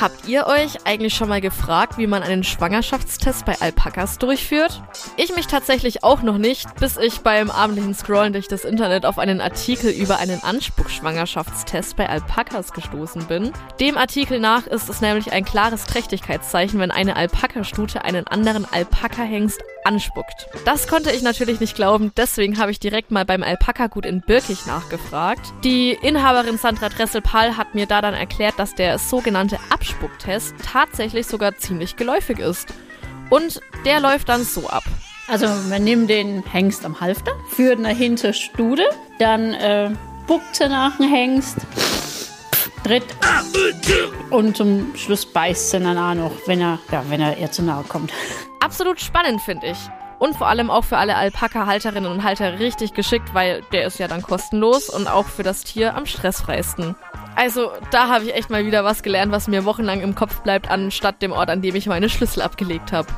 Habt ihr euch eigentlich schon mal gefragt, wie man einen Schwangerschaftstest bei Alpakas durchführt? Ich mich tatsächlich auch noch nicht, bis ich beim abendlichen Scrollen durch das Internet auf einen Artikel über einen Anspuckschwangerschaftstest bei Alpakas gestoßen bin. Dem Artikel nach ist es nämlich ein klares Trächtigkeitszeichen, wenn eine Alpakastute einen anderen Alpakahengst anspuckt. Das konnte ich natürlich nicht glauben, deswegen habe ich direkt mal beim Alpaka-Gut in Birkich nachgefragt. Die Inhaberin Sandra Dressel-Pall hat mir da dann erklärt, dass der sogenannte Abspucktest tatsächlich sogar ziemlich geläufig ist. Und der läuft dann so ab. Also man nimmt den Hengst am Halfter, führt ihn hinter Stude, dann äh, buckt er nach dem Hengst, tritt und zum Schluss beißt er auch noch, wenn er, ja, wenn er ihr zu nahe kommt. Absolut spannend, finde ich. Und vor allem auch für alle Alpaka-Halterinnen und Halter richtig geschickt, weil der ist ja dann kostenlos und auch für das Tier am stressfreisten. Also, da habe ich echt mal wieder was gelernt, was mir wochenlang im Kopf bleibt, anstatt dem Ort, an dem ich meine Schlüssel abgelegt habe.